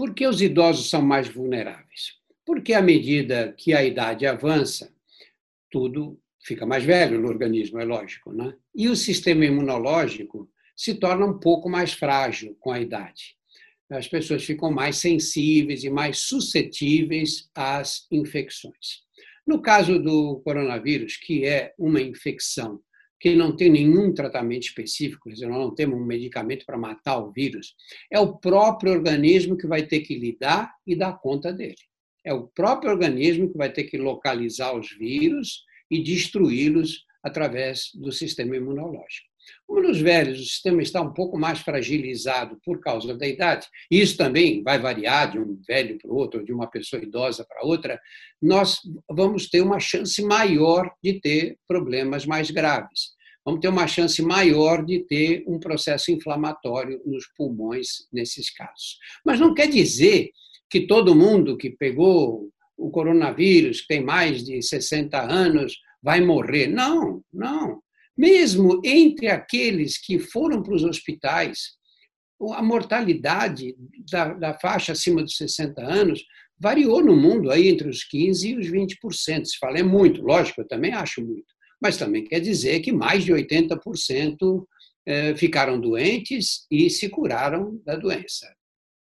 Por que os idosos são mais vulneráveis? Porque à medida que a idade avança, tudo fica mais velho no organismo, é lógico, né? E o sistema imunológico se torna um pouco mais frágil com a idade. As pessoas ficam mais sensíveis e mais suscetíveis às infecções. No caso do coronavírus, que é uma infecção que não tem nenhum tratamento específico, quer dizer, nós não temos um medicamento para matar o vírus, é o próprio organismo que vai ter que lidar e dar conta dele. É o próprio organismo que vai ter que localizar os vírus e destruí-los através do sistema imunológico. Como nos velhos o sistema está um pouco mais fragilizado por causa da idade, e isso também vai variar de um velho para o outro, ou de uma pessoa idosa para outra, nós vamos ter uma chance maior de ter problemas mais graves. Vamos ter uma chance maior de ter um processo inflamatório nos pulmões nesses casos. Mas não quer dizer que todo mundo que pegou o coronavírus, que tem mais de 60 anos, vai morrer. Não, não. Mesmo entre aqueles que foram para os hospitais, a mortalidade da, da, faixa acima dos 60 anos variou no mundo aí entre os 15% e os 20%. Se fala é muito, lógico, eu também acho muito. Mas também quer dizer que mais de 80% eh, ficaram doentes e se curaram da doença.